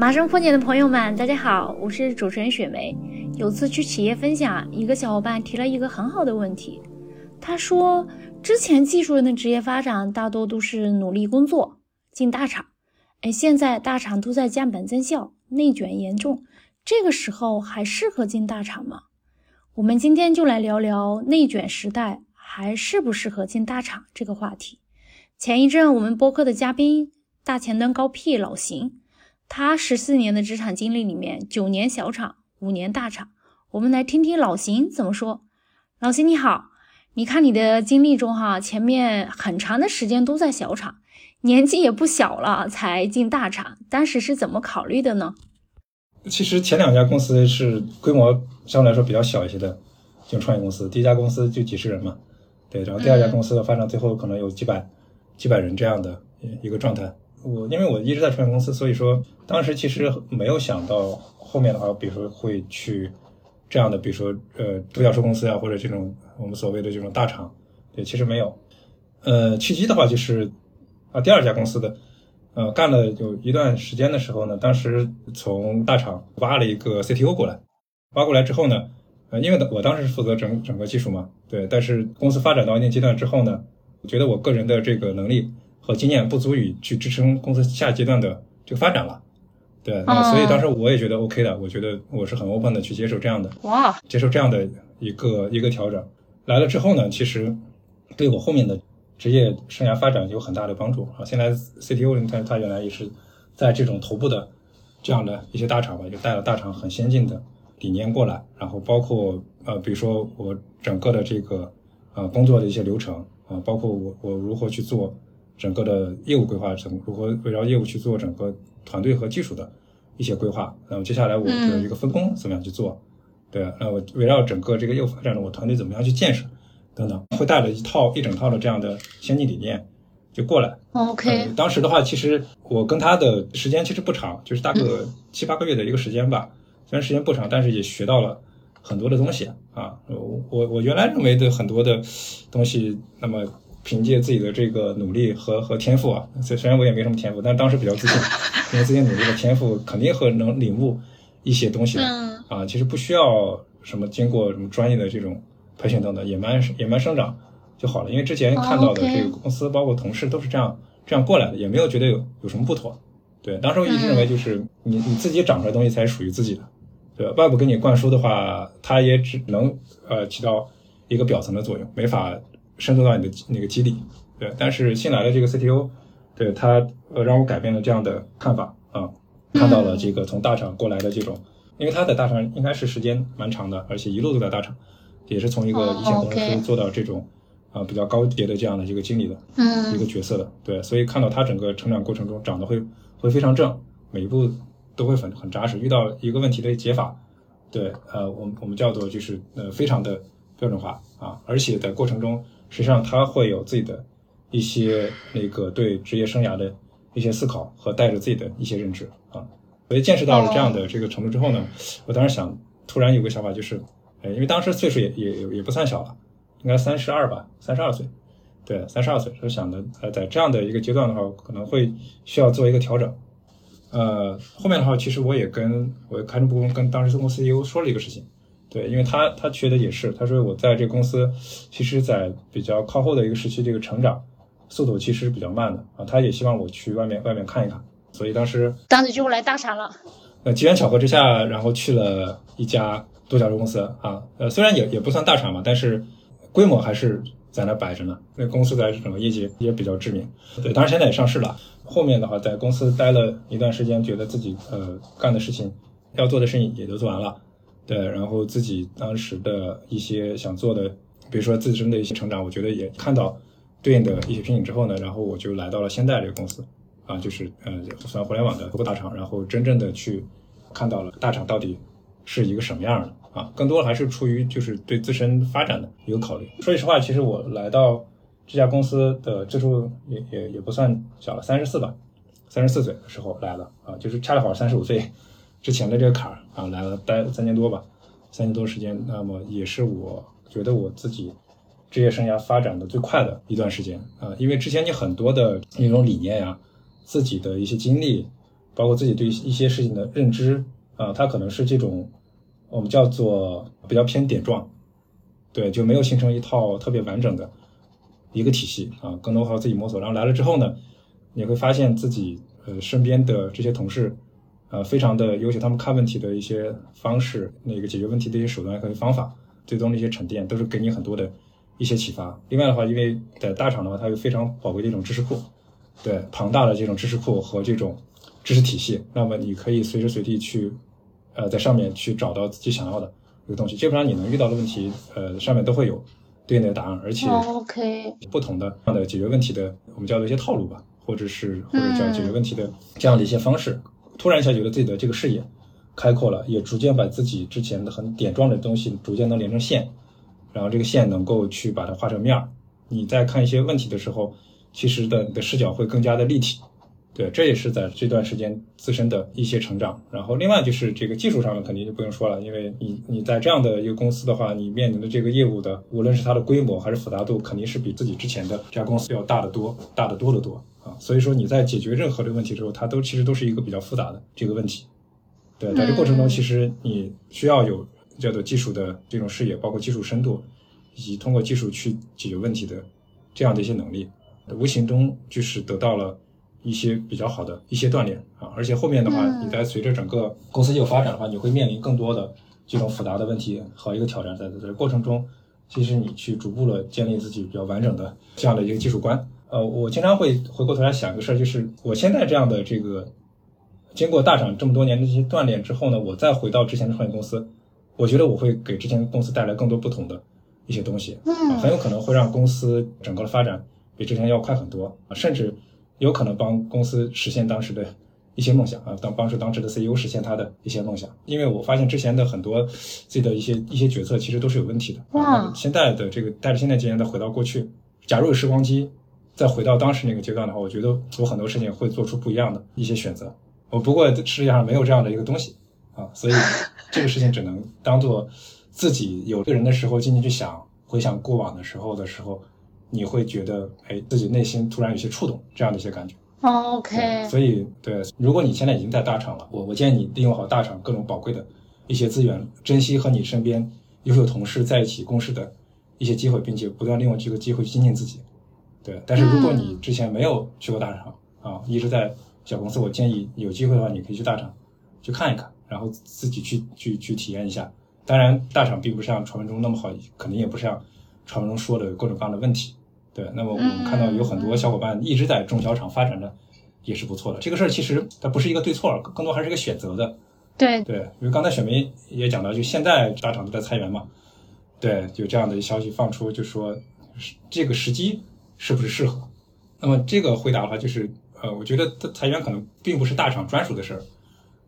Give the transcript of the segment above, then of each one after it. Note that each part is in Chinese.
马上过年的朋友们，大家好，我是主持人雪梅。有次去企业分享，一个小伙伴提了一个很好的问题。他说，之前技术人的职业发展大多都是努力工作进大厂，哎，现在大厂都在降本增效，内卷严重，这个时候还适合进大厂吗？我们今天就来聊聊内卷时代还适不适合进大厂这个话题。前一阵我们播客的嘉宾大前端高 P 老邢。他十四年的职场经历里面，九年小厂，五年大厂。我们来听听老邢怎么说。老邢你好，你看你的经历中哈，前面很长的时间都在小厂，年纪也不小了，才进大厂，当时是怎么考虑的呢？其实前两家公司是规模相对来说比较小一些的这种创业公司，第一家公司就几十人嘛，对，然后第二家公司的发展最后可能有几百几百人这样的一个状态。我因为我一直在创业公司，所以说当时其实没有想到后面的话，比如说会去这样的，比如说呃独角兽公司啊，或者这种我们所谓的这种大厂，对，其实没有。呃，契机的话就是啊第二家公司的呃干了有一段时间的时候呢，当时从大厂挖了一个 CTO 过来，挖过来之后呢，呃因为我当时是负责整整个技术嘛，对，但是公司发展到一定阶段之后呢，我觉得我个人的这个能力。和经验不足以去支撑公司下阶段的这个发展了，对，那所以当时我也觉得 OK 的，我觉得我是很 open 的去接受这样的，哇，接受这样的一个一个调整。来了之后呢，其实对我后面的职业生涯发展有很大的帮助啊。现在 CTO 他他原来也是在这种头部的这样的一些大厂吧，就带了大厂很先进的理念过来，然后包括呃，比如说我整个的这个呃工作的一些流程啊，包括我我如何去做。整个的业务规划，怎如何围绕业务去做整个团队和技术的一些规划？那么接下来我的一个分工怎么样去做？对，那我围绕整个这个业务发展的我团队怎么样去建设？等等，会带着一套一整套的这样的先进理念就过来。OK，当时的话，其实我跟他的时间其实不长，就是大概七八个月的一个时间吧。虽然时间不长，但是也学到了很多的东西啊。我我我原来认为的很多的东西，那么。凭借自己的这个努力和和天赋啊，虽虽然我也没什么天赋，但当时比较自信，因为自己努力的天赋肯定和能领悟一些东西的啊，其实不需要什么经过什么专业的这种培训等等，野蛮野蛮生长就好了。因为之前看到的这个公司，包括同事都是这样这样过来的，也没有觉得有有什么不妥。对，当时我一直认为就是你你自己长出来东西才属于自己的，对吧？外部给你灌输的话，它也只能呃起到一个表层的作用，没法。深入到你的那个基地，对，但是新来的这个 CTO，对他呃让我改变了这样的看法啊，看到了这个从大厂过来的这种，因为他在大厂应该是时间蛮长的，而且一路都在大厂，也是从一个一线公司做到这种啊比较高阶的这样的一个经理的一个角色的，对，所以看到他整个成长过程中长得会会非常正，每一步都会很很扎实，遇到一个问题的解法，对，呃，我们我们叫做就是呃非常的标准化啊，而且在过程中。实际上，他会有自己的一些那个对职业生涯的一些思考和带着自己的一些认知啊。所以见识到了这样的这个程度之后呢，我当时想，突然有个想法，就是，哎，因为当时岁数也也也也不算小了，应该三十二吧，三十二岁，对，三十二岁，就想的，呃，在这样的一个阶段的话，可能会需要做一个调整。呃，后面的话，其实我也跟我开诚布公跟当时公司 CEO 说了一个事情。对，因为他他缺的也是，他说我在这个公司，其实，在比较靠后的一个时期，这个成长速度其实是比较慢的啊。他也希望我去外面外面看一看，所以当时当时就来大厂了。呃，机缘巧合之下，然后去了一家独角兽公司啊。呃，虽然也也不算大厂嘛，但是规模还是在那摆着呢。那公司在整个业绩也比较知名。对，当然现在也上市了。后面的话，在公司待了一段时间，觉得自己呃干的事情，要做的事情也都做完了。对，然后自己当时的一些想做的，比如说自身的一些成长，我觉得也看到对应的一些瓶颈之后呢，然后我就来到了现在这个公司，啊，就是呃，算互联网的头部大厂，然后真正的去看到了大厂到底是一个什么样的啊，更多还是出于就是对自身发展的一个考虑。说句实话，其实我来到这家公司的岁数也也也不算小了，三十四吧，三十四岁的时候来了啊，就是恰好三十五岁。之前的这个坎儿啊，来了待三年多吧，三年多时间，那么也是我觉得我自己职业生涯发展的最快的一段时间啊，因为之前你很多的那种理念呀，自己的一些经历，包括自己对一些事情的认知啊，它可能是这种我们叫做比较偏点状，对，就没有形成一套特别完整的一个体系啊，更多靠自己摸索。然后来了之后呢，你会发现自己呃身边的这些同事。呃，非常的优秀，他们看问题的一些方式，那个解决问题的一些手段和方法，最终的一些沉淀，都是给你很多的一些启发。另外的话，因为在大厂的话，它有非常宝贵的一种知识库，对庞大的这种知识库和这种知识体系，那么你可以随时随地去，呃，在上面去找到自己想要的一个东西。基本上你能遇到的问题，呃，上面都会有对应的答案，而且 OK 不同的这样的解决问题的，我们叫做一些套路吧，或者是或者叫解决问题的这样的一些方式。突然一下觉得自己的这个视野开阔了，也逐渐把自己之前的很点状的东西逐渐能连成线，然后这个线能够去把它画成面儿。你在看一些问题的时候，其实的你的视角会更加的立体。对，这也是在这段时间自身的一些成长。然后另外就是这个技术上面肯定就不用说了，因为你你在这样的一个公司的话，你面临的这个业务的，无论是它的规模还是复杂度，肯定是比自己之前的这家公司要大得多，大得多得多。啊，所以说你在解决任何的问题之后，它都其实都是一个比较复杂的这个问题。对，在这过程中，其实你需要有叫做技术的这种视野，包括技术深度，以及通过技术去解决问题的这样的一些能力，无形中就是得到了一些比较好的一些锻炼啊。而且后面的话，你在随着整个公司业务发展的话，你会面临更多的这种复杂的问题和一个挑战，在在过程中，其实你去逐步的建立自己比较完整的这样的一个技术观。呃，我经常会回过头来想一个事儿，就是我现在这样的这个，经过大厂这么多年的这些锻炼之后呢，我再回到之前的创业公司，我觉得我会给之前公司带来更多不同的一些东西，嗯，很有可能会让公司整个的发展比之前要快很多啊，甚至有可能帮公司实现当时的一些梦想啊，当帮助当时的 CEO 实现他的一些梦想，因为我发现之前的很多自己的一些一些决策其实都是有问题的，啊，现在的这个带着现在经验再回到过去，假如有时光机。再回到当时那个阶段的话，我觉得我很多事情会做出不一样的一些选择。我不过世界上没有这样的一个东西啊，所以这个事情只能当做自己有个人的时候静静去想，回想过往的时候的时候，你会觉得哎，自己内心突然有些触动，这样的一些感觉。OK。所以对，如果你现在已经在大厂了，我我建议你利用好大厂各种宝贵的一些资源，珍惜和你身边优秀同事在一起共事的一些机会，并且不断利用这个机会去精进自己。对，但是如果你之前没有去过大厂啊，一直在小公司，我建议有机会的话，你可以去大厂去看一看，然后自己去去去体验一下。当然，大厂并不像传闻中那么好，肯定也不像传闻中说的各种各样的问题。对，那么我们看到有很多小伙伴一直在中小厂发展的，也是不错的。这个事儿其实它不是一个对错，更多还是一个选择的。对对，因为刚才雪梅也讲到，就现在大厂都在裁员嘛，对，有这样的消息放出，就说这个时机。是不是适合？那么这个回答的话，就是呃，我觉得裁员可能并不是大厂专属的事儿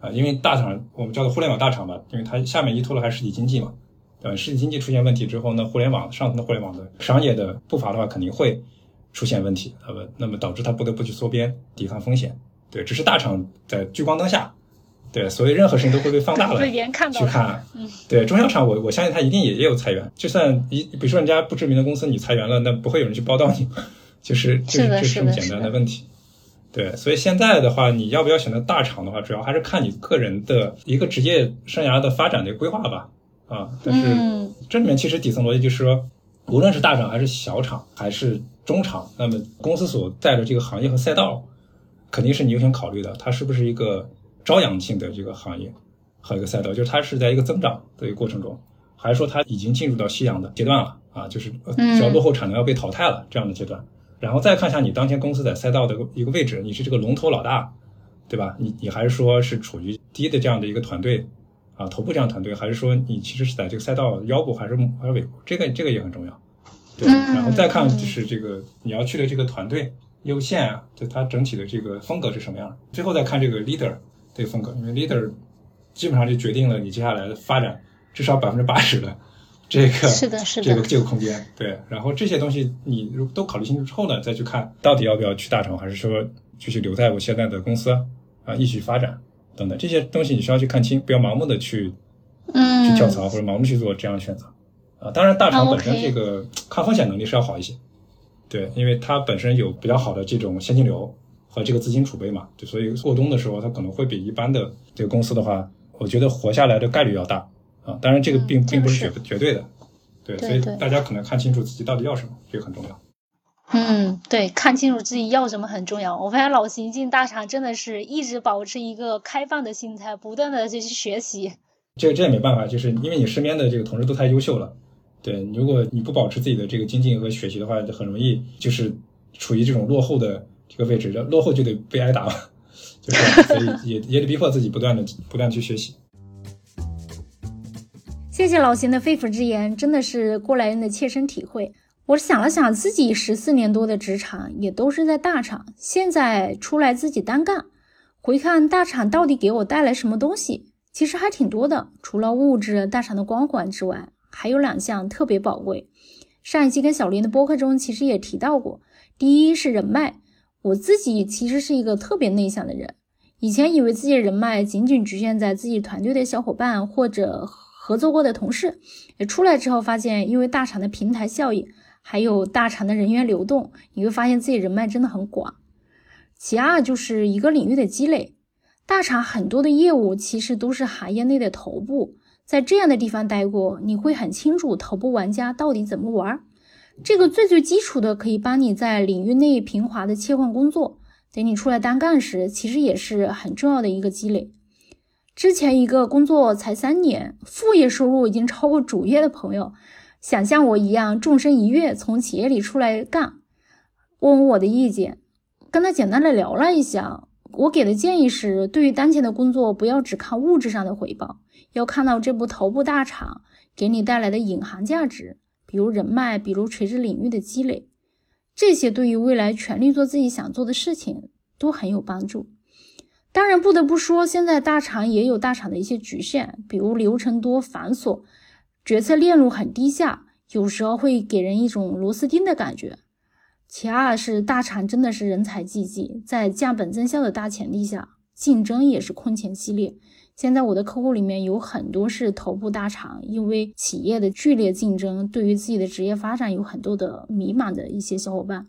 啊，因为大厂我们叫做互联网大厂吧，因为它下面依托的还是实体经济嘛，对吧？实体经济出现问题之后呢，互联网上层的互联网的商业的步伐的话，肯定会出现问题，那么那么导致它不得不去缩编，抵抗风险。对，只是大厂在聚光灯下。对，所以任何事情都会被放大了去看。嗯，对，中小厂我我相信它一定也也有裁员。就算一比如说人家不知名的公司你裁员了，那不会有人去报道你，就是就是就是这么简单的问题。对，所以现在的话，你要不要选择大厂的话，主要还是看你个人的一个职业生涯的发展的规划吧。啊，但是这里面其实底层逻辑就是说，无论是大厂还是小厂还是中厂，那么公司所在的这个行业和赛道，肯定是你优先考虑的，它是不是一个。朝阳性的这个行业和一个赛道，就是它是在一个增长的一个过程中，还是说它已经进入到夕阳的阶段了啊？就是叫落后产能要被淘汰了这样的阶段。然后再看一下你当前公司在赛道的一个位置，你是这个龙头老大，对吧？你你还是说是处于低的这样的一个团队啊，头部这样团队，还是说你其实是在这个赛道腰部还是还是尾部？这个这个也很重要。对，然后再看就是这个你要去的这个团队优先啊，就它整体的这个风格是什么样？最后再看这个 leader。这个风格，因为 leader 基本上就决定了你接下来的发展至少百分之八十的这个是的，是的，这个这个空间。对，然后这些东西你如都考虑清楚之后呢，再去看到底要不要去大厂，还是说继续留在我现在的公司啊，一起发展等等这些东西，你需要去看清，不要盲目的去嗯去跳槽或者盲目去做这样的选择啊。当然，大厂本身这个抗风险能力是要好一些，对，因为它本身有比较好的这种现金流。和这个资金储备嘛，就所以过冬的时候，它可能会比一般的这个公司的话，我觉得活下来的概率要大啊。当然，这个并并不是绝绝对的，对，所以大家可能看清楚自己到底要什么，这个很重要。嗯，对，看清楚自己要什么很重要。我发现老邢进大厂真的是一直保持一个开放的心态，不断的就去学习。这这也没办法，就是因为你身边的这个同事都太优秀了。对，如果你不保持自己的这个精进和学习的话，就很容易就是处于这种落后的。这个位置，落后就得被挨打嘛，就是，所以也也得逼迫自己不断的不断去学习。谢谢老邢的肺腑之言，真的是过来人的切身体会。我想了想，自己十四年多的职场也都是在大厂，现在出来自己单干，回看大厂到底给我带来什么东西，其实还挺多的。除了物质大厂的光环之外，还有两项特别宝贵。上一期跟小林的播客中其实也提到过，第一是人脉。我自己其实是一个特别内向的人，以前以为自己的人脉仅仅局限在自己团队的小伙伴或者合作过的同事，也出来之后发现，因为大厂的平台效应，还有大厂的人员流动，你会发现自己人脉真的很广。其二就是一个领域的积累，大厂很多的业务其实都是行业内的头部，在这样的地方待过，你会很清楚头部玩家到底怎么玩。这个最最基础的，可以帮你在领域内平滑的切换工作。等你出来单干时，其实也是很重要的一个积累。之前一个工作才三年，副业收入已经超过主业的朋友，想像我一样纵身一跃从企业里出来干，问问我的意见，跟他简单的聊了一下，我给的建议是：对于当前的工作，不要只看物质上的回报，要看到这部头部大厂给你带来的隐含价值。比如人脉，比如垂直领域的积累，这些对于未来全力做自己想做的事情都很有帮助。当然，不得不说，现在大厂也有大厂的一些局限，比如流程多繁琐，决策链路很低下，有时候会给人一种螺丝钉的感觉。其二是大厂真的是人才济济，在降本增效的大前提下，竞争也是空前激烈。现在我的客户里面有很多是头部大厂，因为企业的剧烈竞争，对于自己的职业发展有很多的迷茫的一些小伙伴。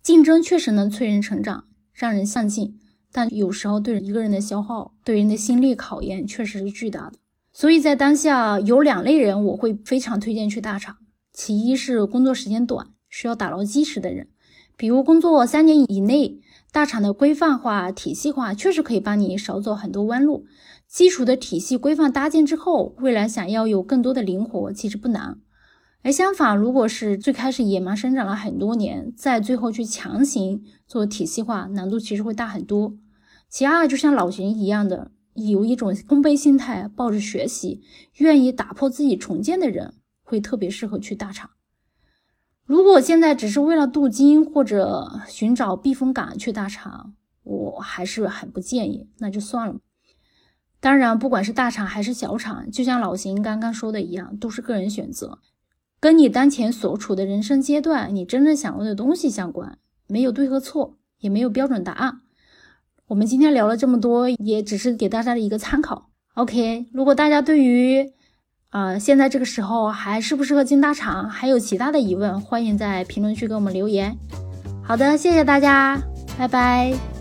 竞争确实能催人成长，让人上进，但有时候对一个人的消耗，对人的心力考验确实是巨大的。所以在当下有两类人，我会非常推荐去大厂。其一是工作时间短，需要打牢基石的人，比如工作三年以内，大厂的规范化、体系化确实可以帮你少走很多弯路。基础的体系规范搭建之后，未来想要有更多的灵活，其实不难。而相反，如果是最开始野蛮生长了很多年，再最后去强行做体系化，难度其实会大很多。其二，就像老邢一样的，有一种空杯心态，抱着学习、愿意打破自己重建的人，会特别适合去大厂。如果现在只是为了镀金或者寻找避风港去大厂，我还是很不建议，那就算了。当然，不管是大厂还是小厂，就像老邢刚刚说的一样，都是个人选择，跟你当前所处的人生阶段、你真正想要的东西相关，没有对和错，也没有标准答案。我们今天聊了这么多，也只是给大家的一个参考。OK，如果大家对于啊现在这个时候还适不适合进大厂，还有其他的疑问，欢迎在评论区给我们留言。好的，谢谢大家，拜拜。